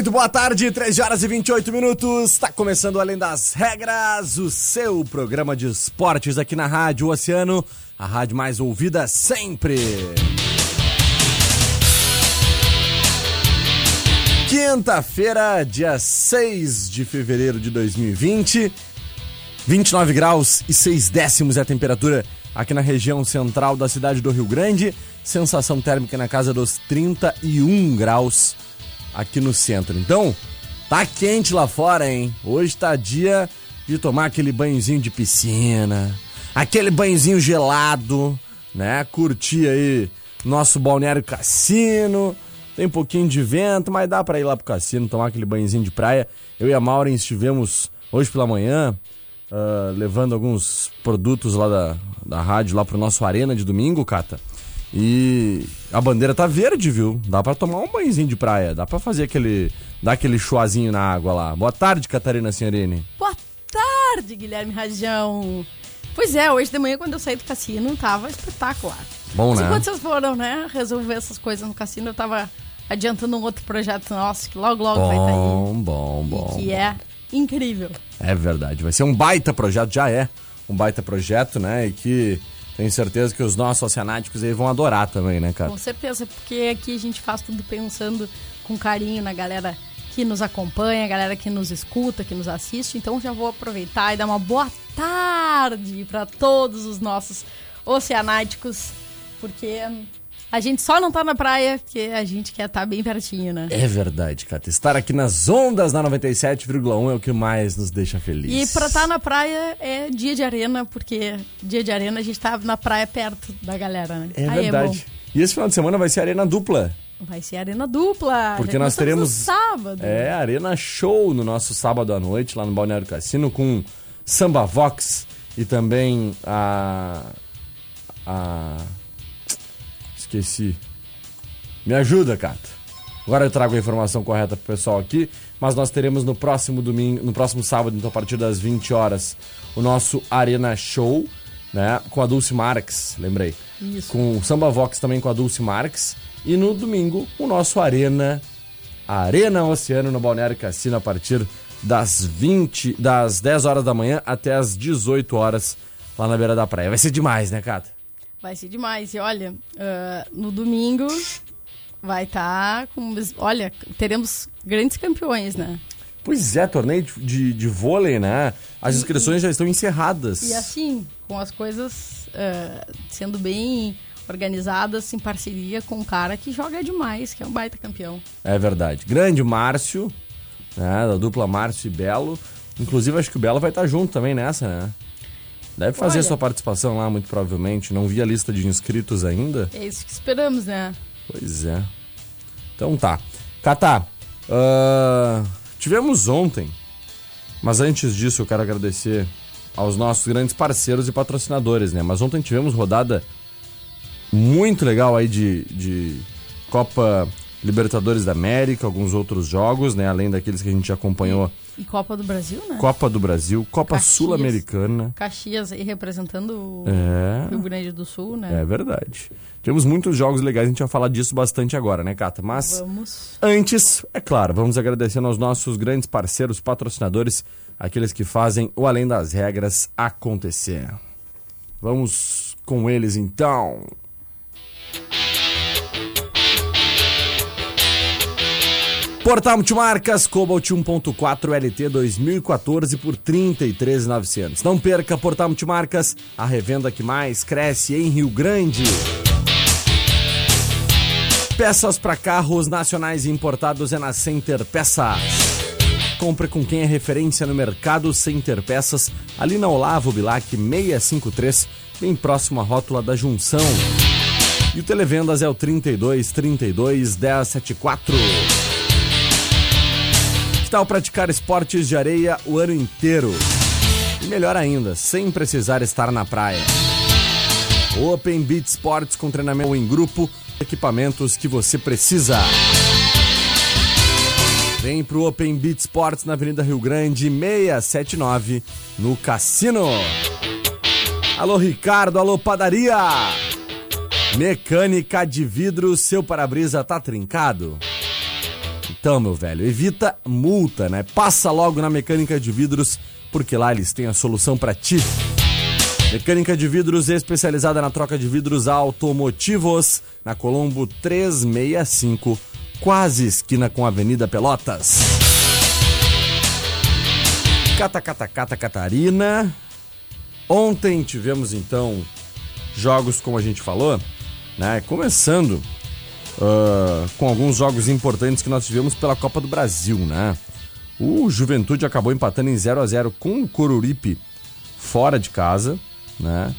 Muito boa tarde, 13 horas e 28 minutos. Está começando Além das Regras, o seu programa de esportes aqui na Rádio Oceano, a rádio mais ouvida sempre. Quinta-feira, dia 6 de fevereiro de 2020, 29 graus e 6 décimos é a temperatura aqui na região central da cidade do Rio Grande, sensação térmica na casa dos 31 graus aqui no centro. Então, tá quente lá fora, hein? Hoje tá dia de tomar aquele banhozinho de piscina, aquele banhozinho gelado, né? Curtir aí nosso balneário cassino. Tem um pouquinho de vento, mas dá para ir lá pro cassino, tomar aquele banhozinho de praia. Eu e a Maureen estivemos hoje pela manhã uh, levando alguns produtos lá da, da rádio lá pro nosso Arena de domingo, Cata. E a bandeira tá verde, viu? Dá para tomar um banhozinho de praia, dá para fazer aquele dar aquele chuazinho na água lá. Boa tarde, Catarina Senhorini. Boa tarde, Guilherme Rajão. Pois é, hoje de manhã quando eu saí do cassino tava espetacular. Bom, né? Enquanto vocês foram, né, resolver essas coisas no cassino, eu tava adiantando um outro projeto nosso que logo logo vai estar tá aí. Bom, bom, bom. Que é incrível. É verdade, vai ser um baita projeto, já é um baita projeto, né? E que tenho certeza que os nossos oceanáticos aí vão adorar também, né, cara? Com certeza, porque aqui a gente faz tudo pensando com carinho na galera que nos acompanha, a galera que nos escuta, que nos assiste. Então já vou aproveitar e dar uma boa tarde para todos os nossos oceanáticos, porque a gente só não tá na praia porque a gente quer estar tá bem pertinho, né? É verdade, Cata. Estar aqui nas ondas da 97,1 é o que mais nos deixa felizes. E pra estar tá na praia é dia de arena, porque dia de arena a gente tá na praia perto da galera, né? É Aí verdade. É e esse final de semana vai ser arena dupla. Vai ser arena dupla. Porque nós teremos. sábado. É, arena show no nosso sábado à noite, lá no Balneário Cassino, com Samba Vox e também a. A esqueci. Me ajuda, Cata. Agora eu trago a informação correta pro pessoal aqui, mas nós teremos no próximo domingo, no próximo sábado, então a partir das 20 horas, o nosso Arena Show, né, com a Dulce Marques, lembrei. Isso. Com o Samba Vox também com a Dulce Marques e no domingo o nosso Arena Arena Oceano no Balneário Cassino a partir das 20, das 10 horas da manhã até as 18 horas lá na beira da praia. Vai ser demais, né, Cata? Vai ser demais. E olha, uh, no domingo vai estar tá com. Olha, teremos grandes campeões, né? Pois é, torneio de, de, de vôlei, né? As inscrições e, já estão encerradas. E assim, com as coisas uh, sendo bem organizadas em parceria com um cara que joga demais, que é um baita campeão. É verdade. Grande Márcio, né? Da dupla Márcio e Belo. Inclusive, acho que o Belo vai estar junto também nessa, né? Deve fazer Olha, sua participação lá, muito provavelmente. Não vi a lista de inscritos ainda. É isso que esperamos, né? Pois é. Então tá. Catá, uh, tivemos ontem Mas antes disso, eu quero agradecer aos nossos grandes parceiros e patrocinadores, né? Mas ontem tivemos rodada muito legal aí de, de Copa Libertadores da América, alguns outros jogos, né? Além daqueles que a gente acompanhou. E Copa do Brasil, né? Copa do Brasil, Copa. Sul-Americana. Caxias aí representando o É. Rio Grande do Sul, né? É verdade. Tivemos muitos jogos legais, a gente vai falar disso bastante agora, né, Cata? Mas Vamos. antes, é claro, vamos agradecendo aos nossos grandes parceiros, patrocinadores, aqueles que fazem o Além das Regras acontecer. Vamos com eles então. Portal Multimarcas Cobalt 1.4 LT 2014 por 33,900. Não perca Portal Multimarcas, a revenda que mais cresce em Rio Grande. Peças para carros nacionais importados é na Center Peças. Compre com quem é referência no mercado Center Peças, ali na Olavo Bilac 653, bem próximo à rótula da Junção. E o Televendas é o 32 32 1074. Tal praticar esportes de areia o ano inteiro? E melhor ainda, sem precisar estar na praia. Open Beach Sports com treinamento em grupo, equipamentos que você precisa. Vem pro Open Beach Sports na Avenida Rio Grande 679, no Cassino. Alô Ricardo, alô padaria. Mecânica de vidro, seu para-brisa tá trincado? Então, meu velho, evita multa, né? Passa logo na Mecânica de Vidros, porque lá eles têm a solução para ti. Mecânica de vidros especializada na troca de vidros automotivos, na Colombo 365, quase esquina com a Avenida Pelotas. Cata, cata, cata, Catarina. Ontem tivemos então jogos, como a gente falou, né? Começando ah, com alguns jogos importantes que nós tivemos pela Copa do Brasil, né? O Juventude acabou empatando em 0 a 0 com o Coruripe fora de casa, né?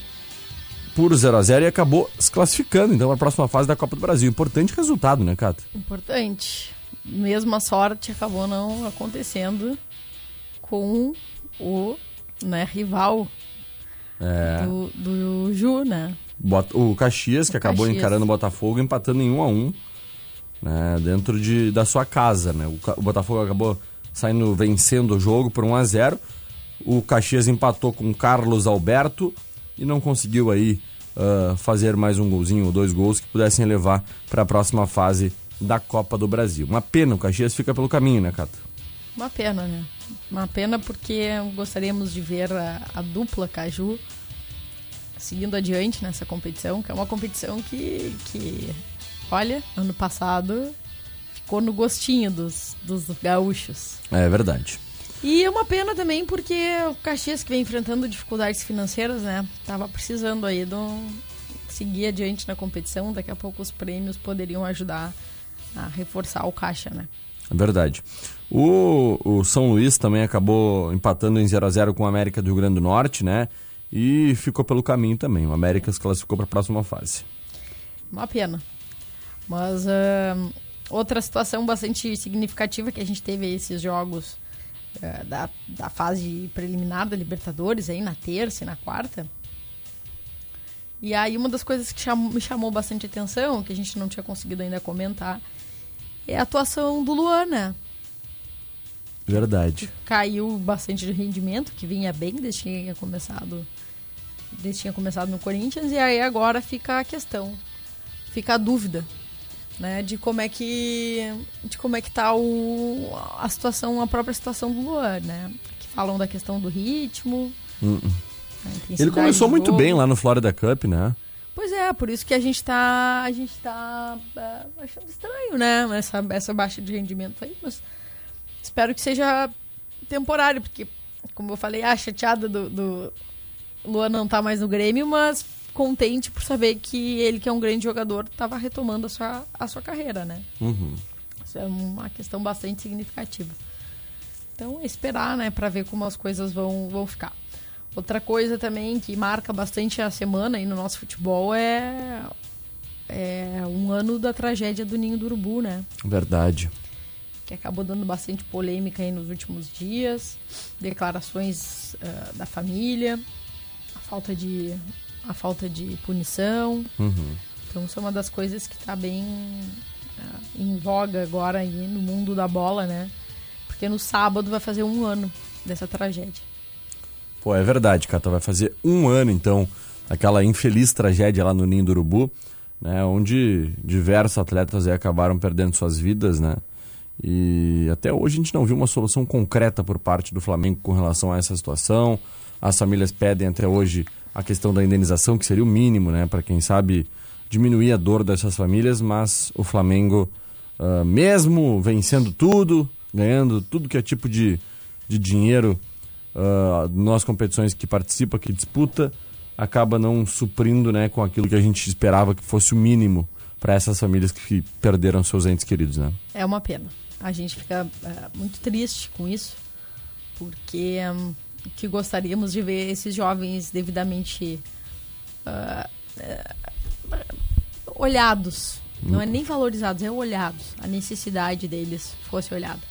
Por 0 a 0 e acabou se classificando então para a próxima fase da Copa do Brasil. Importante resultado, né, Cata? Importante. Mesmo a sorte acabou não acontecendo com o né, rival É. do, do Ju, né? O Caxias, que O acabou Caxias. encarando o Botafogo, empatando em 1 a 1 né, dentro de, da sua casa. Né? O, o Botafogo acabou saindo vencendo o jogo por 1 a 0 O Caxias empatou com o Carlos Alberto e não conseguiu aí ah, fazer mais um golzinho ou dois gols que pudessem levar para a próxima fase da Copa do Brasil. Uma pena, o Caxias fica pelo caminho, né, Cata? Uma pena, né? Uma pena porque gostaríamos de ver a, a dupla Caju seguindo adiante nessa competição, que é uma competição que, que olha, ano passado ficou no gostinho dos, dos gaúchos. É verdade. E é uma pena também porque o Caxias que vem enfrentando dificuldades financeiras, né? Tava precisando aí de um- seguir adiante na competição. Daqui a pouco os prêmios poderiam ajudar a reforçar o caixa, né? É verdade. O, o São Luís também acabou empatando em 0 a 0 com o América do Rio Grande do Norte, né? E ficou pelo caminho também. O América se classificou para a próxima fase. Uma pena. Mas ahn, outra situação bastante significativa que a gente teve esses jogos eh, da, da fase preliminar da Libertadores, aí na terça e na quarta. E aí uma das coisas que me chamou bastante atenção, que a gente não tinha conseguido ainda comentar, é a atuação do Luan, né? Verdade. Caiu bastante de rendimento, que vinha bem desde que tinha começado, desde que tinha começado no Corinthians, e aí agora fica a questão, fica a dúvida, né, de como é que de como é que tá o, a situação, a própria situação do Luan, né? Que falam da questão do ritmo. Hum. a Ele começou muito bem lá no Florida Cup, né? Pois é, por isso que a gente tá. A gente tá é, achando estranho, né? Essa, essa baixa de rendimento aí, mas espero que seja temporário, porque, como eu falei, ah, chateada do, do Luan não tá mais no Grêmio, mas contente por saber que ele, que é um grande jogador, tava retomando a sua, a sua carreira, né? Uhum. Isso é uma questão bastante significativa. Então, é esperar, né, para ver como as coisas vão, vão ficar. Outra coisa também que marca bastante a semana aí no nosso futebol é, é um ano da tragédia do Ninho do Urubu, né? Verdade. Que acabou dando bastante polêmica aí nos últimos dias, declarações uh, da família, a falta de a falta de punição. Uhum. Então isso é uma das coisas que está bem uh, em voga agora aí no mundo da bola, né? Porque no sábado vai fazer um ano dessa tragédia. Pô, é verdade, Cata. Vai fazer um ano, então, aquela infeliz tragédia lá no Ninho do Urubu, né? Onde diversos atletas acabaram perdendo suas vidas, né? E até hoje a gente não viu uma solução concreta por parte do Flamengo com relação a essa situação. As famílias pedem até hoje a questão da indenização, que seria o mínimo, né? Para quem sabe diminuir a dor dessas famílias, mas o Flamengo, uh, mesmo vencendo tudo, ganhando tudo que é tipo de, de dinheiro uh, nas competições que participa, que disputa, acaba não suprindo né, com aquilo que a gente esperava que fosse o mínimo para essas famílias que perderam seus entes queridos. Né? É uma pena. A gente fica uh, muito triste com isso, porque um, que gostaríamos de ver esses jovens devidamente uh, olhados. Não é nem valorizados, é olhados. A necessidade deles fosse olhada.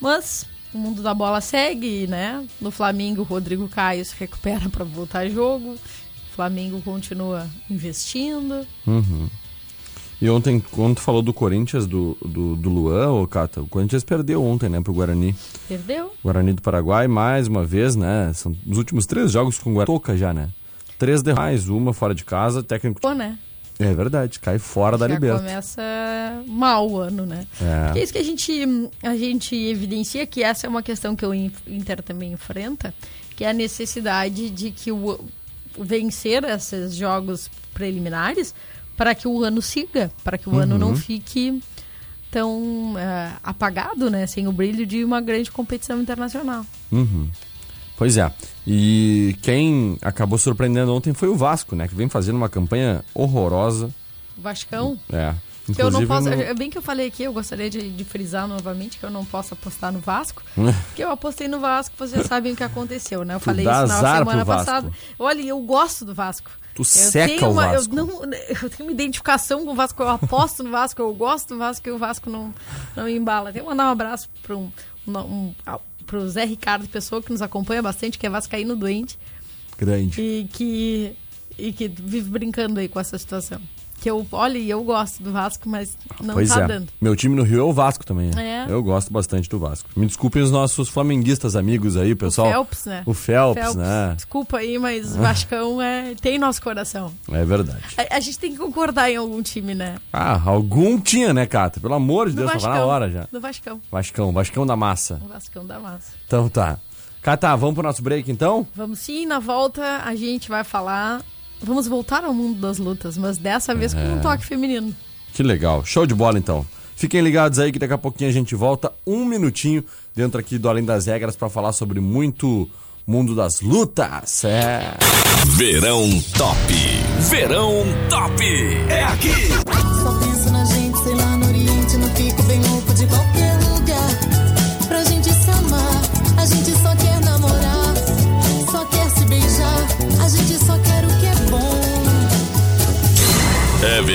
Mas o mundo da bola segue, né? No Flamengo, o Rodrigo Caio se recupera para voltar a jogo. O Flamengo continua investindo. Uhum. E ontem, quando tu falou do Corinthians, do, do, do Luan, ô Cata, o Corinthians perdeu ontem, né, pro Guarani. Perdeu? Guarani do Paraguai, mais uma vez, né? São os últimos três jogos com o Guarani. Toca já, né? Três demais, uma fora de casa, técnico. Pô, né? É verdade, cai fora da Já Libertadores. começa mal o ano, né? É. É isso que a gente, a gente evidencia que essa é uma questão que o Inter também enfrenta, que é a necessidade de que o vencer esses jogos preliminares para que o ano siga, para que o ano não fique tão eh, apagado, né, sem o brilho de uma grande competição internacional. Uhum. Pois é. E quem acabou surpreendendo ontem foi o Vasco, né? Que vem fazendo uma campanha horrorosa. O Vascão, É. que eu não Inclusive posso, no- é bem que eu falei aqui, eu gostaria de, de frisar novamente que eu não posso apostar no Vasco, Hum. porque eu apostei no Vasco, vocês sabem o que aconteceu, né? Eu falei isso na semana passada. Olha, eu gosto do Vasco. Tu eu seca tenho o uma, Vasco. Eu, não, eu tenho uma identificação com o Vasco, eu aposto no Vasco, eu gosto do Vasco e o Vasco não, não me embala. Tenho que mandar um abraço para um, um, um, pro Zé Ricardo, pessoa que nos acompanha bastante, que é vascaíno doente Grande. e que, e que vive brincando aí com essa situação. Que eu, olha, eu gosto do Vasco, mas não pois tá é. dando. Meu time no Rio é o Vasco também. né? É. Eu gosto bastante do Vasco. Me desculpem os nossos flamenguistas amigos aí, pessoal. O Phelps, né? O Phelps, né? Desculpa aí, mas o Vascão é, tem nosso coração. É verdade. A, a gente tem que concordar em algum time, né? Ah, algum tinha, né, Cata? Pelo amor de No Deus, tava na hora já. No Vascão. Vascão, Vascão da massa. O Vascão da massa. Então tá. Cata, vamos pro nosso break então? Vamos sim, na volta a gente vai falar. Vamos voltar ao mundo das lutas, mas dessa vez com É. um toque feminino. Que legal. Show de bola então. Fiquem ligados aí que daqui a pouquinho a gente volta um minutinho dentro aqui do Além das Regras pra falar sobre muito mundo das lutas. É. Verão Top. Verão Top. É aqui. Só penso na gente, sei lá, no Oriente. Não fico bem louco de qualquer lugar.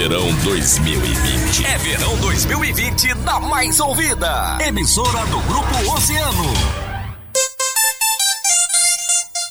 Verão 2020. É verão 2020 da mais ouvida. Emissora do Grupo Oceano.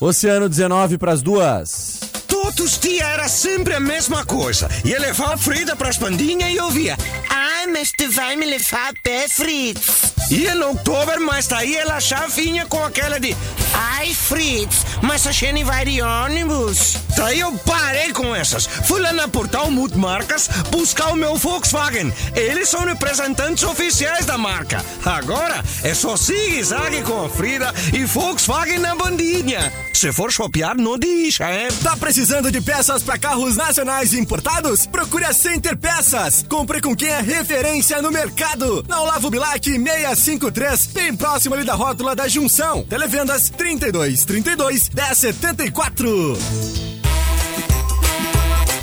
Oceano 19 pras duas. Todos os dias era sempre a mesma coisa. Ia levar a Frida para as pandinhas e ouvia. Ai, mas tu vai me levar a pé, Fritz. Ia no outubro, mas daí ela já vinha com aquela de. Ai, Fritz, mas a gente vai de ônibus. Daí eu parei com essas. Fui lá na Portal Multimarcas buscar o meu Volkswagen. Eles são representantes oficiais da marca. Agora é só zigue-zague com a Frida e Volkswagen na bandinha. Se for chopear, não deixa, hein? Tá precisando de peças para carros nacionais e importados? Procure a Center Peças. Compre com quem é referência no mercado. Na Olavo Bilac 653, bem próximo ali da rótula da Junção. Televendas 32 32 1074.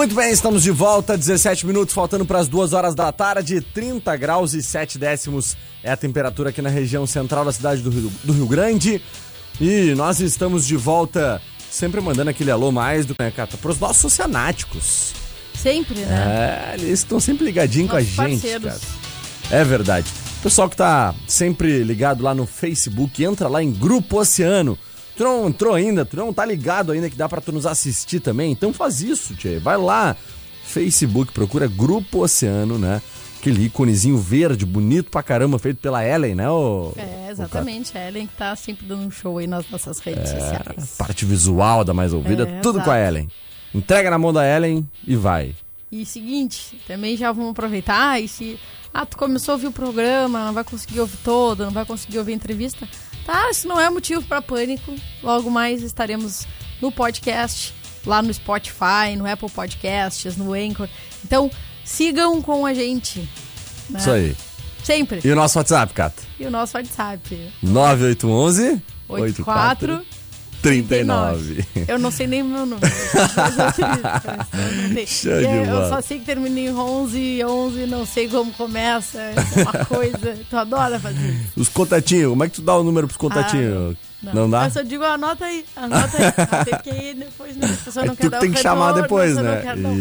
Muito bem, estamos de volta, 17 minutos faltando para as 2 horas da tarde, 30 graus e 7 décimos é a temperatura aqui na região central da cidade do Rio, do Rio Grande. E nós estamos de volta, sempre mandando aquele alô mais do né, Cata, para os nossos oceanáticos. Sempre, né? É, eles estão sempre ligadinhos com a Nossos gente, parceiros. cara. É verdade. Pessoal que tá sempre ligado lá no Facebook, entra lá em Grupo Oceano. Tu não entrou ainda, tu não tá ligado ainda que dá pra tu nos assistir também? Então faz isso, tchê. Vai lá, Facebook, procura Grupo Oceano, né? Aquele íconezinho verde, bonito pra caramba, feito pela Ellen, né? O, É, exatamente. A Ellen que tá sempre dando um show aí nas nossas redes a sociais. parte visual da mais ouvida, É, tudo com a exato. Ellen. Entrega na mão da Ellen e vai. E seguinte, também já vamos aproveitar e se. Ah, tu começou a ouvir o programa, não vai conseguir ouvir todo, não vai conseguir ouvir a entrevista. Tá, isso não é motivo pra pânico. Logo mais estaremos no podcast, lá no Spotify, no Apple Podcasts, no Anchor. Então, sigam com a gente. né? Isso aí. Sempre. E o nosso WhatsApp, Cata? E o nosso WhatsApp. 9811 84 39. Eu não sei nem o meu número. eu eu não é, eu só sei que termina em 11, 11, não sei como começa. É uma coisa. Tu adora fazer isso. Os contatinhos, como é que tu dá o número pros contatinhos? não. dá? Eu só digo, anota aí, anota aí. Ah, Tem que ir depois, né? A pessoa É não tu quer que dar tem que chamar retorno, depois, né? Não,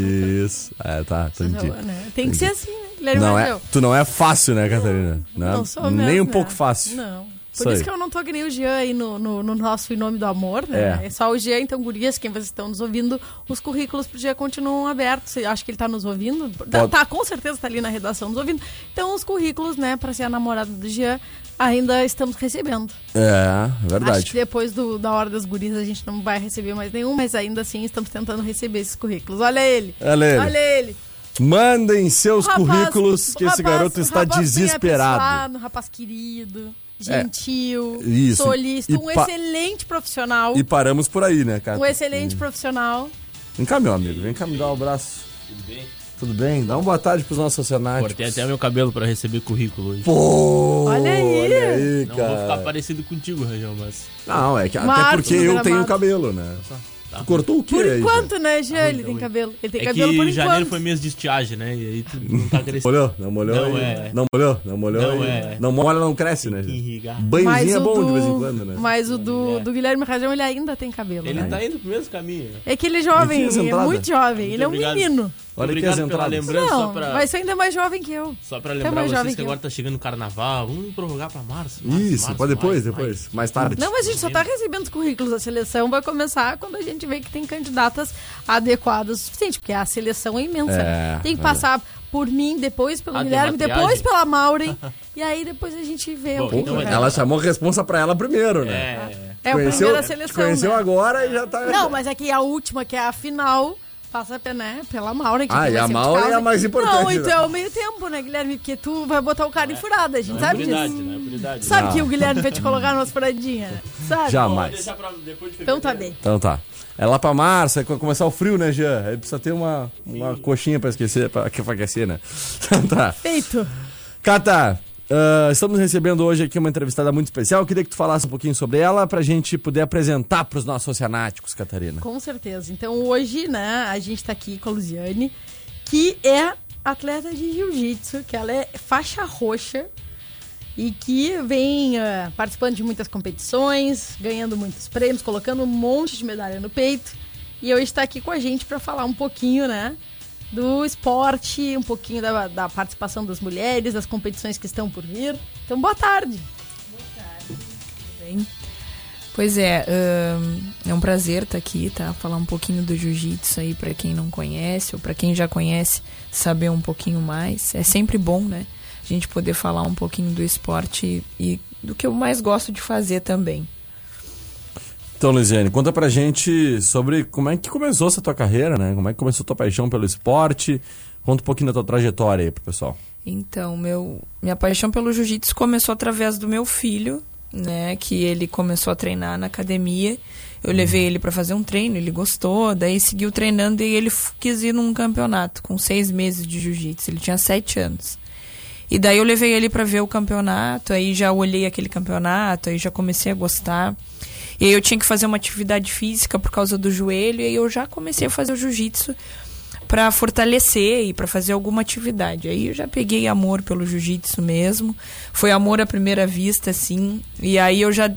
Isso. É, tá, entendi. né? Tem que ser assim, né? Não é, tu não é fácil, né, Catarina? Não, Não sou Nem mesmo, um né? pouco fácil. Não. Por isso que eu não tô que nem o Jean aí no, no, no nosso Em Nome do Amor, né? É. É. só o Jean, então, gurias, quem vocês estão nos ouvindo, os currículos pro Jean continuam abertos. Acho que ele tá nos ouvindo. Tá, tá, com certeza tá ali na redação nos ouvindo. Então, os currículos, né, pra ser a namorada do Jean, ainda estamos recebendo. É, Acho que verdade. depois do- da hora das gurias a gente não vai receber mais nenhum, mas ainda assim estamos tentando receber esses currículos. Olha ele! Olha ele. Olha ele! Mandem seus rapaz- currículos, que o esse rapaz- garoto está rapaz bem desesperado. rapaz querido, gentil, isso. solícito, E um pa- excelente profissional. E paramos por aí, né, cara? Um excelente profissional. Vem cá, meu amigo. Vem cá me dar um abraço. Tudo bem? Tudo bem? Dá uma boa tarde pros nossos funcionários. Cortei até meu cabelo pra receber currículo hoje. Pô! Olha aí. Olha aí, Não cara. vou ficar parecido contigo, Rajão, mas. Não, é que Uma até porque eu gramado. tenho cabelo, né? Tá. Tu cortou o quê Por aí? enquanto, né, Jean? Ele ruim, tem cabelo. Ele tem É cabelo por que janeiro enquanto. foi mês de estiagem, né? E aí tu não tá crescendo. Molhou? Não molhou? Não aí? é. Não molhou? Não molhou? Não aí? é. Não molha, não cresce, né? que irrigar. Banhozinho é bom do, de vez em quando, né? Mas o do, É. do Guilherme Rajão, ele ainda tem cabelo. Ele né? tá indo pro mesmo caminho. É que ele é jovem, Ele é muito jovem. ele é um obrigado. menino. Olha Obrigado as pela entradas. lembrança, Não, só pra, vai ser ainda mais jovem que eu. só pra Até lembrar mais vocês que que eu. agora tá chegando o carnaval. Vamos prorrogar pra março. março Isso, março, pode depois, maio, depois. Mais tarde. Não, mas a gente só tá recebendo os currículos. A seleção vai começar quando a gente vê que tem candidatas adequadas o suficiente, porque a seleção é imensa. É, tem que é. passar por mim, depois pelo Ah, tem Guilherme, depois pela Maureen. e aí depois a gente vê Bom, o que, então que é-. Ela chamou a responsa pra ela primeiro, né? É. É a conheceu, primeira te seleção. conheceu né? agora e já tá. Não, mas é que a última, que é a final, Passa né, pela Maura. Que Ah, e a de Maura é a mais importante, Não, então né? é o meio tempo, né, Guilherme? Porque tu vai botar o cara em furada, a gente Não é sabe prioridade, disso. né? É. Sabe Não. que o Guilherme vai te colocar numas furadinhas, né? sabe? Jamais. Pra de Então tá bem. Então tá. É lá pra março, é começar o frio, né, Jean? Aí precisa ter uma, uma coxinha pra esquecer, pra, pra aquecer, né? Então tá. Feito. Cata, ah, estamos recebendo hoje aqui uma entrevistada muito especial. Eu queria que tu falasse um pouquinho sobre ela pra gente poder apresentar pros nossos oceanáticos, Catarina. Com certeza. Então hoje, né, a gente tá aqui com a Luziane, que é atleta de jiu-jitsu, que ela é faixa roxa e que vem ah, participando de muitas competições, ganhando muitos prêmios, colocando um monte de medalha no peito. E hoje está aqui com a gente para falar um pouquinho, né, do esporte, um pouquinho da, da participação das mulheres, das competições que estão por vir. Então, boa tarde. bem? Pois é, é um prazer estar aqui, tá? Falar um pouquinho do jiu-jitsu aí pra quem não conhece, ou pra quem já conhece, saber um pouquinho mais. É sempre bom, né? A gente poder falar um pouquinho do esporte e do que eu mais gosto de fazer também. Então, Luiziane, conta pra gente sobre como é que começou essa tua carreira, né? Como é que começou a tua paixão pelo esporte. Conta um pouquinho da tua trajetória aí pro pessoal. Então, meu, minha paixão pelo jiu-jitsu começou através do meu filho, né? Que ele começou a treinar na academia. Eu levei ele para fazer um treino, ele gostou, daí seguiu treinando e ele quis ir num campeonato com seis meses de jiu-jitsu. Ele tinha sete anos. E daí eu levei ele para ver o campeonato, aí já olhei aquele campeonato, aí já comecei a gostar. E aí eu tinha que fazer uma atividade física por causa do joelho, e aí eu já comecei a fazer o jiu-jitsu para fortalecer e para fazer alguma atividade. Aí eu já peguei amor pelo jiu-jitsu mesmo. Foi amor à primeira vista, assim. E aí eu já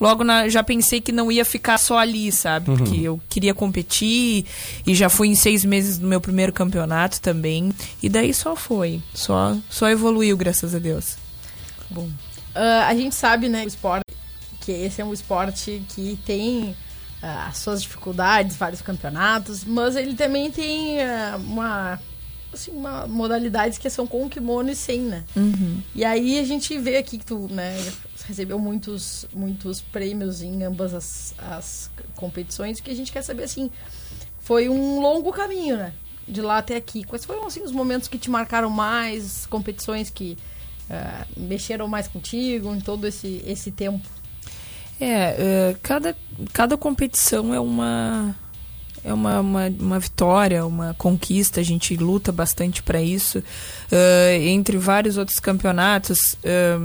logo na, já pensei que não ia ficar só ali, sabe? Porque eu queria competir e já fui em seis meses no meu primeiro campeonato também. E daí só foi, só só evoluiu, graças a Deus. Bom. Ah, a gente sabe, né, o esporte, que esse é um esporte que tem ah, as suas dificuldades, vários campeonatos, mas ele também tem ah, uma, assim, uma modalidades que são com kimono e sem, né? E aí a gente vê aqui que tu, né, recebeu muitos, muitos prêmios em ambas as, as competições, que a gente quer saber, assim, foi um longo caminho, né? De lá até aqui. Quais foram, assim, os momentos que te marcaram mais, competições que ah, mexeram mais contigo em todo esse, esse tempo? É, é, cada, cada competição é uma é uma, uma, uma vitória, uma conquista, a gente luta bastante para isso. É, entre vários outros campeonatos, é,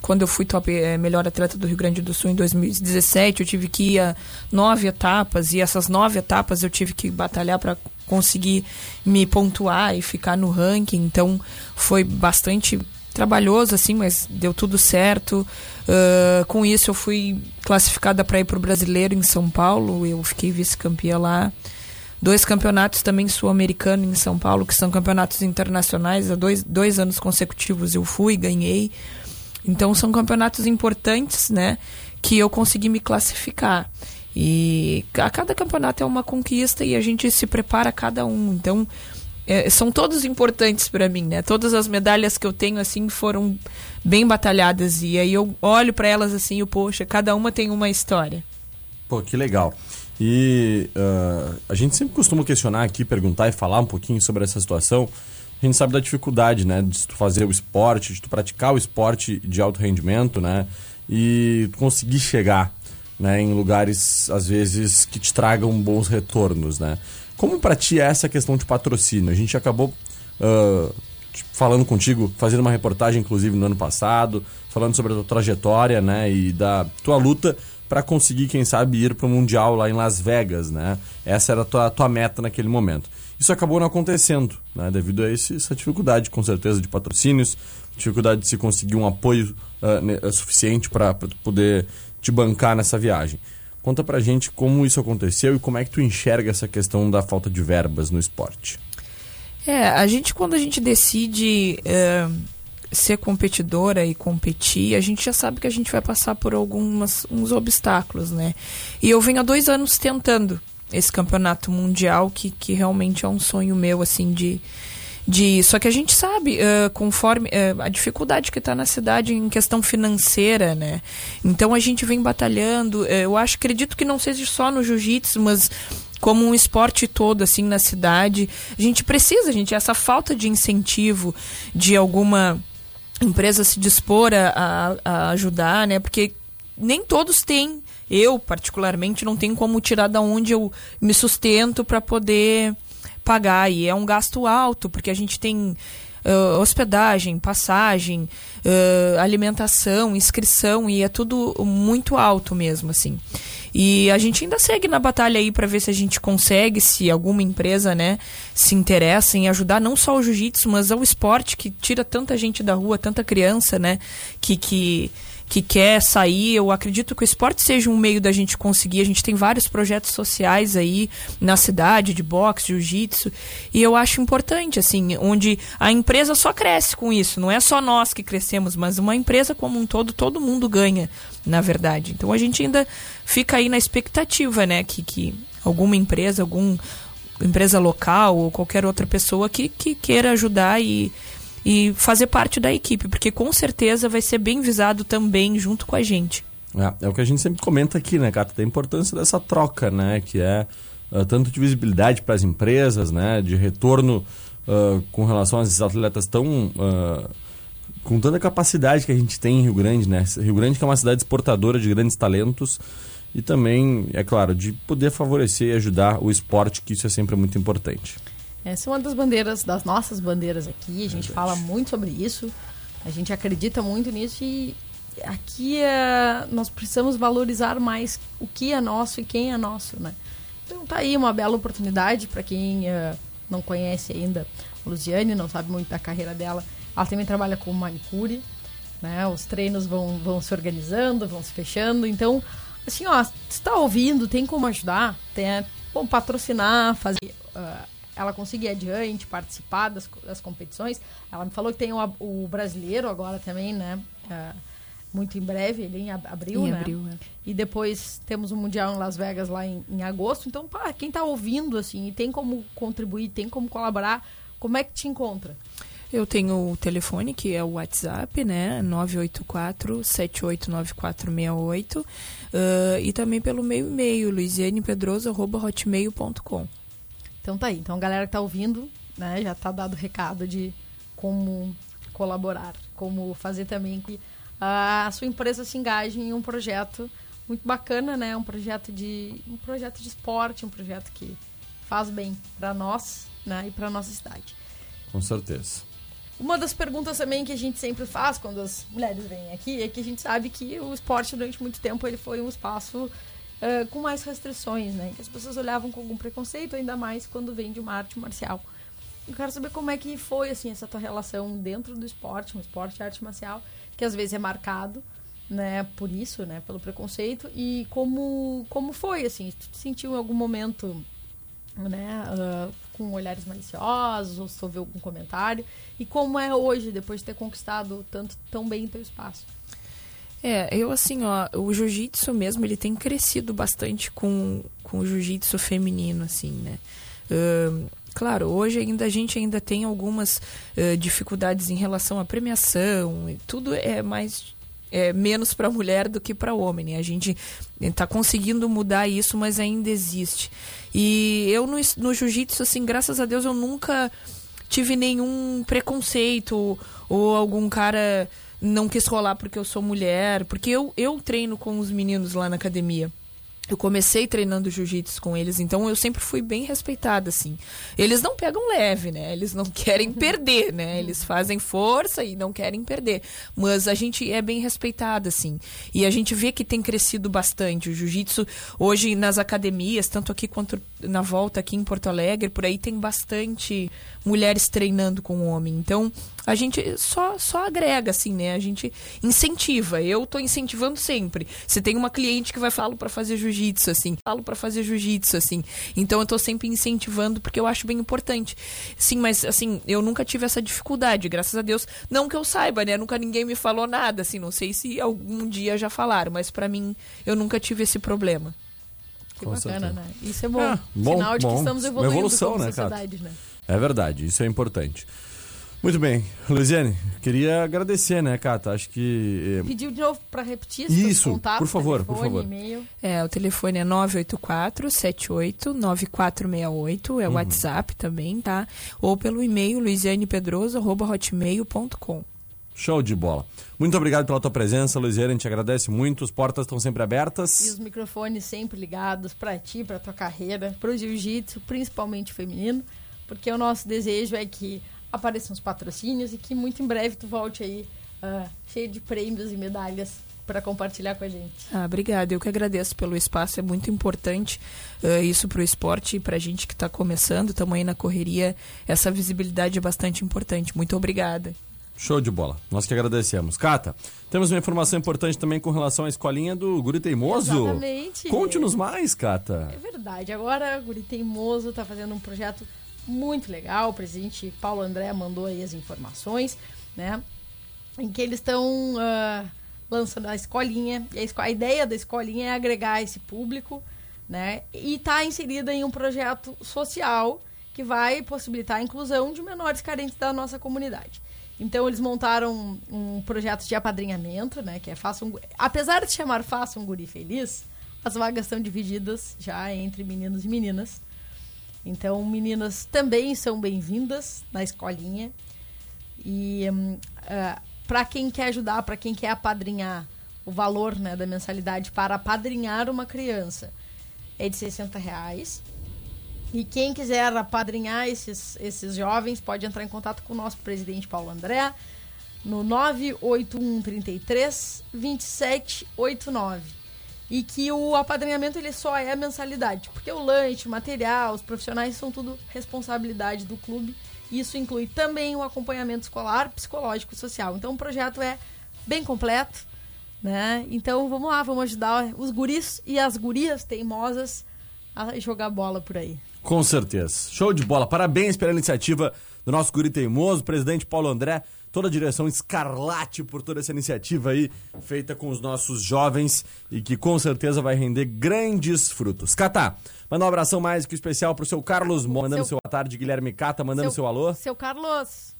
quando eu fui top é, melhor atleta do Rio Grande do Sul em 2017, eu tive que ir a nove etapas, e essas nove etapas eu tive que batalhar para conseguir me pontuar e ficar no ranking, então foi bastante trabalhoso assim, mas deu tudo certo. Uh, com isso eu fui classificada para ir para o brasileiro em São Paulo, eu fiquei vice-campeã lá. Dois campeonatos também sul-americano em São Paulo, que são campeonatos internacionais, há dois, dois anos consecutivos eu fui e ganhei. Então são campeonatos importantes, né? Que eu consegui me classificar. E a cada campeonato é uma conquista e a gente se prepara a cada um. Então é, são todos importantes para mim, né? Todas as medalhas que eu tenho assim foram bem batalhadas e aí eu olho para elas assim, e poxa, cada uma tem uma história. Pô, que legal. E ah, a gente sempre costuma questionar aqui, perguntar e falar um pouquinho sobre essa situação. A gente sabe da dificuldade, né, de tu fazer o esporte, de tu praticar o esporte de alto rendimento, né, e conseguir chegar, né, em lugares às vezes que te tragam bons retornos, né. Como pra ti é essa questão de patrocínio? A gente acabou tipo, falando contigo, fazendo uma reportagem inclusive no ano passado, falando sobre a tua trajetória, né, e da tua luta para conseguir, quem sabe, ir para o Mundial lá em Las Vegas, né? Essa era a tua, tua meta naquele momento. Isso acabou não acontecendo, né? Devido a esse, essa dificuldade, com certeza, de patrocínios, dificuldade de se conseguir um apoio ah, suficiente para poder te bancar nessa viagem. Conta pra gente como isso aconteceu e como é que tu enxerga essa questão da falta de verbas no esporte. É, a gente quando a gente decide é, ser competidora e competir, a gente já sabe que a gente vai passar por alguns uns obstáculos, né? E eu venho há dois anos tentando esse campeonato mundial que, que realmente é um sonho meu, assim, de, de só que a gente sabe eh, conforme eh, a dificuldade que está na cidade em questão financeira né então a gente vem batalhando eh, eu acho acredito que não seja só no jiu-jitsu mas como um esporte todo, assim, na cidade. A gente precisa, gente, essa falta de incentivo de alguma empresa se dispor a, a- a ajudar, né? Porque nem todos têm. Eu, particularmente, não tenho como tirar da onde eu me sustento para poder pagar. E é um gasto alto, porque a gente tem ah, hospedagem, passagem, ah, alimentação, inscrição, e é tudo muito alto mesmo, assim. E a gente ainda segue na batalha aí para ver se a gente consegue, se alguma empresa, né, se interessa em ajudar não só o jiu-jitsu, mas ao esporte que tira tanta gente da rua, tanta criança, né, que que que quer sair, eu acredito que o esporte seja um meio da gente conseguir. A gente tem vários projetos sociais aí na cidade, de boxe, jiu-jitsu, e eu acho importante, assim, onde a empresa só cresce com isso. Não é só nós que crescemos, mas uma empresa como um todo, todo mundo ganha, na verdade. Então a gente ainda fica aí na expectativa, né, que, que alguma empresa, algum empresa local ou qualquer outra pessoa que, que queira ajudar e, e fazer parte da equipe, porque com certeza vai ser bem visado também junto com a gente. É, é o que a gente sempre comenta aqui, né, Cata? Da importância dessa troca, né? Que é ah, tanto de visibilidade para as empresas, né? De retorno ah, com relação esses atletas tão. ah, com tanta capacidade que a gente tem em Rio Grande, né? Rio Grande que é uma cidade exportadora de grandes talentos e também, é claro, de poder favorecer e ajudar o esporte, que isso é sempre muito importante. Essa é uma das bandeiras, das nossas bandeiras aqui. A gente fala muito sobre isso. A gente acredita muito nisso e aqui é, nós precisamos valorizar mais o que é nosso e quem é nosso, né? Então tá aí uma bela oportunidade para quem eh, não conhece ainda a Luciane, não sabe muito da carreira dela. Ela também trabalha com manicure, né? Os treinos vão, vão se organizando, vão se fechando. Então, assim, ó, se tá ouvindo, tem como ajudar, tem é, bom, patrocinar, fazer. ah, ela conseguir ir adiante, participar das, das competições. Ela me falou que tem o, o brasileiro agora também, né? Ah, muito em breve, ele em ab- abril, Em né? abril, é. E depois temos o Mundial em Las Vegas lá em, em agosto. Então, pá, quem tá ouvindo, assim, e tem como contribuir, tem como colaborar, como é que te encontra? Eu tenho o telefone, que é o WhatsApp, né? 984-789468. ah, e também pelo meu e-mail, luisianepedroso.hotmail.com. Então tá aí. Então a galera que tá ouvindo, né, já tá dado o recado de como colaborar, como fazer também que a sua empresa se engaje em um projeto muito bacana, né? Um projeto de um projeto de esporte, um projeto que faz bem para nós, né, e para nossa cidade. Com certeza. Uma das perguntas também que a gente sempre faz quando as mulheres vêm aqui é que a gente sabe que o esporte durante muito tempo ele foi um espaço eh, com mais restrições, né? Que as pessoas olhavam com algum preconceito, ainda mais quando vem de uma arte marcial. Eu quero saber como é que foi assim essa tua relação dentro do esporte, um esporte de arte marcial, que às vezes é marcado, né, por isso, né, pelo preconceito e como como foi assim, tu te sentiu em algum momento né, ah, com olhares maliciosos, ou se algum comentário, e como é hoje, depois de ter conquistado tanto tão bem teu espaço. É, eu assim, ó, o jiu-jitsu mesmo, ele tem crescido bastante com, com o jiu-jitsu feminino, assim, né? Ahn, claro, hoje ainda a gente ainda tem algumas eh, dificuldades em relação à premiação, tudo é mais é menos para mulher do que para homem. Né? A gente está conseguindo mudar isso, mas ainda existe. E eu no, no jiu-jitsu, assim, graças a Deus, eu nunca tive nenhum preconceito ou algum cara não quis rolar porque eu sou mulher, porque eu, eu treino com os meninos lá na academia. Eu comecei treinando jiu-jitsu com eles, então eu sempre fui bem respeitada, assim. Eles não pegam leve, né? Eles não querem perder, né? Eles fazem força e não querem perder. Mas a gente é bem respeitada, assim. E a gente vê que tem crescido bastante. O jiu-jitsu, hoje nas academias, tanto aqui quanto na volta aqui em Porto Alegre, por aí tem bastante mulheres treinando com o homem. Então, a gente só, só agrega, assim, né? A gente incentiva. Eu tô incentivando sempre. Se tem uma cliente que vai falo para fazer jiu-jitsu, assim, falo para fazer jiu-jitsu, assim. Então eu tô sempre incentivando porque eu acho bem importante. Sim, mas assim, eu nunca tive essa dificuldade, graças a Deus. Não que eu saiba, né? Nunca ninguém me falou nada, assim. Não sei se algum dia já falaram, mas para mim eu nunca tive esse problema. Que Com bacana, certeza. né? Isso é bom. É, bom, Sinal de bom. que estamos Uma evoluindo evolução, como né, cara? sociedade, né? É verdade, isso é importante. Muito bem. Luiziane, queria agradecer, né, Cata? Acho que. eh, Pediu de novo pra repetir Isso, contato, por favor, por favor. e-mail. É, o telefone é 984 78 9468, é o WhatsApp também, tá? Ou pelo e-mail luizianepedroso@hotmail.com. Show de bola. Muito obrigado pela tua presença, Luiziane. A gente agradece muito. As portas estão sempre E abertas. os microfones sempre ligados pra ti, pra tua carreira, pro jiu-jitsu, principalmente feminino, porque o nosso desejo é que apareçam os patrocínios e que muito em breve tu volte aí ah, cheio de prêmios e medalhas pra compartilhar com a gente. Ah, obrigada. Eu que agradeço pelo espaço. É muito importante eh, isso para o esporte e para a gente que está começando. Estamos aí na correria. Essa visibilidade é bastante importante. Muito obrigada. Show de bola. Nós que agradecemos. Cata, temos uma informação importante também com relação à escolinha do Guri Teimoso. Exatamente. Conte-nos mais, Cata. É verdade. Agora o Guri Teimoso tá fazendo um projeto muito legal. O presidente Paulo André mandou aí as informações, né? Em que eles estão ah, lançando a escolinha. E a, esco- a ideia da escolinha é agregar esse público, né? E tá inserida em um projeto social que vai possibilitar a inclusão de menores carentes da nossa comunidade. Então eles montaram um, projeto de apadrinhamento, né? Que é Faça um, apesar de chamar Faça um Guri Feliz, as vagas estão divididas já entre meninos e meninas. Então, meninas também são bem-vindas na escolinha. E para quem quer ajudar, para quem quer apadrinhar o valor né, da mensalidade para apadrinhar uma criança é de 60 reais. E quem quiser apadrinhar esses, esses jovens pode entrar em contato com o nosso presidente Paulo André no 98133 2789. E que o apadrinhamento ele só é a mensalidade, porque o lanche, o material, os profissionais são tudo responsabilidade do clube. Isso inclui também o acompanhamento escolar, psicológico e social. Então o projeto é bem completo, né? Então vamos lá, vamos ajudar os guris e as gurias teimosas a jogar bola por aí. Com certeza. Show de bola. Parabéns pela iniciativa do nosso guri teimoso, presidente Paulo André, toda a direção escarlate por toda essa iniciativa aí, feita com os nossos jovens e que com certeza vai render grandes frutos. Catá, manda um abração mais que especial pro seu Carlos, Mo, mandando seu, Seu- boa tarde, Guilherme Cata, mandando seu, alô. Seu Carlos,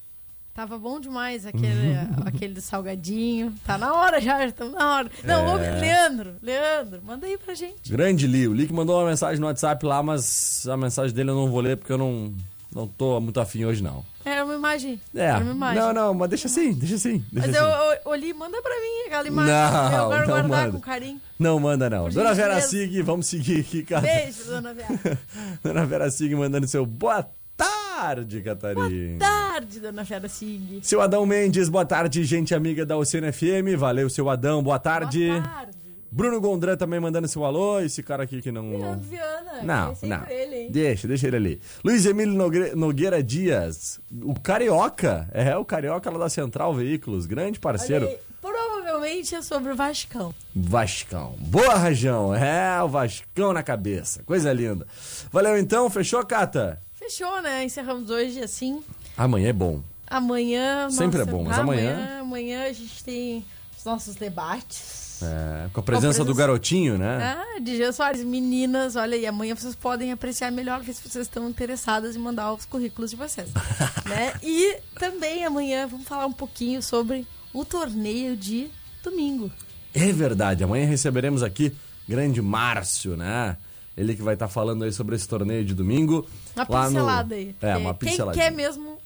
tava bom demais aquele, aquele salgadinho. Tá na hora já, estamos na hora. Não, ô, É. Leandro, Leandro, manda aí pra gente. Grande Li, o Li que mandou uma mensagem no WhatsApp lá, mas a mensagem dele eu não vou ler porque eu não, não tô muito afim hoje não. Era uma imagem. É, Era uma imagem. não, não, mas deixa assim, deixa assim. Deixa Mas assim. eu, eu, Oli, manda pra mim aquela imagem. Não, eu quero não guardar manda. com carinho. Não manda não. Por Dona Vera gentileza. Sig, vamos seguir aqui, cara. Beijo, dona Vera. Dona Vera Sig mandando seu boa tarde, Catarina. Tarde, dona Vera Sig. Seu Adão Mendes, boa tarde, gente amiga da Oceano FM. Valeu, seu Adão, boa tarde. Boa tarde. Bruno Gondran também mandando seu alô. Esse cara aqui que não. Leandro Viana. Não, é não. ele, hein? Deixa, deixa ele ali. Luiz Emílio Nogueira Dias, o Carioca. É, o Carioca lá da Central Veículos, grande parceiro. Provavelmente é sobre o Vascão. Vascão. Boa, Rajão. É, o Vascão na cabeça. Coisa linda. Valeu então, fechou, Cata? Fechou, né? Encerramos hoje assim. Amanhã é bom. Amanhã. Sempre é bom, mas Amanhã, amanhã a gente tem os nossos debates. É, com a presença do garotinho, né? Ah, DJ Soares, meninas, olha aí, amanhã vocês podem apreciar melhor, se vocês estão interessadas em mandar os currículos de vocês. né? E também amanhã vamos falar um pouquinho sobre o torneio de domingo. É verdade. Amanhã receberemos aqui grande Márcio, né? Ele que vai estar falando aí sobre esse torneio de domingo. Uma lá no- pincelada aí. É, uma Quem pinceladinha. quer mesmo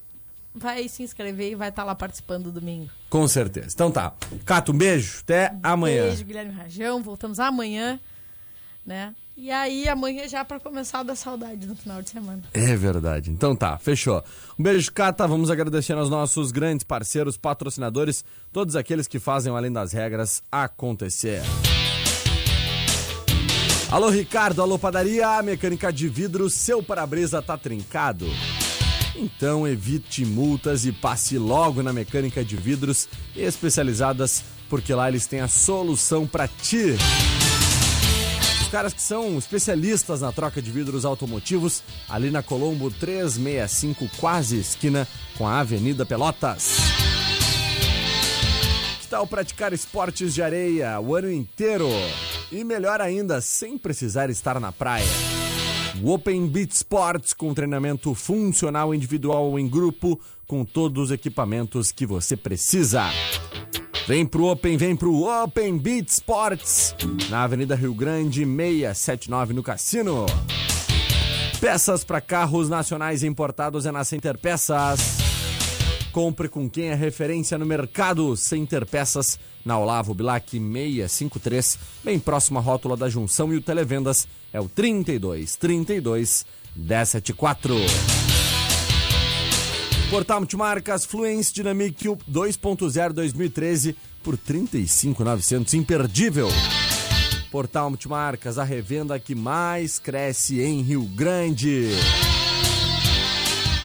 vai se inscrever e vai estar lá participando domingo. Com certeza. Então tá. Cato, um beijo. Até amanhã. Beijo, Guilherme Rajão. Voltamos amanhã, né? E aí, amanhã já pra começar a dar saudade no final de semana. É verdade. Então tá, fechou. Um beijo, Cata. Vamos agradecer aos nossos grandes parceiros, patrocinadores, todos aqueles que fazem Além das Regras acontecer. Alô, Ricardo. Alô, padaria. Mecânica de vidro. Seu para-brisa tá trincado. Então evite multas e passe logo na Mecânica de Vidros especializadas, porque lá eles têm a solução para ti. Caras que são especialistas na troca de vidros automotivos, ali na Colombo 365, quase esquina com a Avenida Pelotas. Que tal praticar esportes de areia o ano inteiro? E melhor ainda, sem precisar estar na praia. O Open Beat Sports com treinamento funcional individual ou em grupo, com todos os equipamentos que você precisa. Vem pro Open, vem pro Open Beat Sports, na Avenida Rio Grande, 679 no Cassino. Peças para carros nacionais importados é na Center Peças. Compre com quem é referência no mercado. Center Peças, na Olavo Bilac 653, bem próxima à rótula da junção. E o Televendas é o 32 32 174. Portal Multimarcas Fluence Dynamic 2.0 2013 por 35,900. Imperdível. Portal Multimarcas, a revenda que mais cresce em Rio Grande.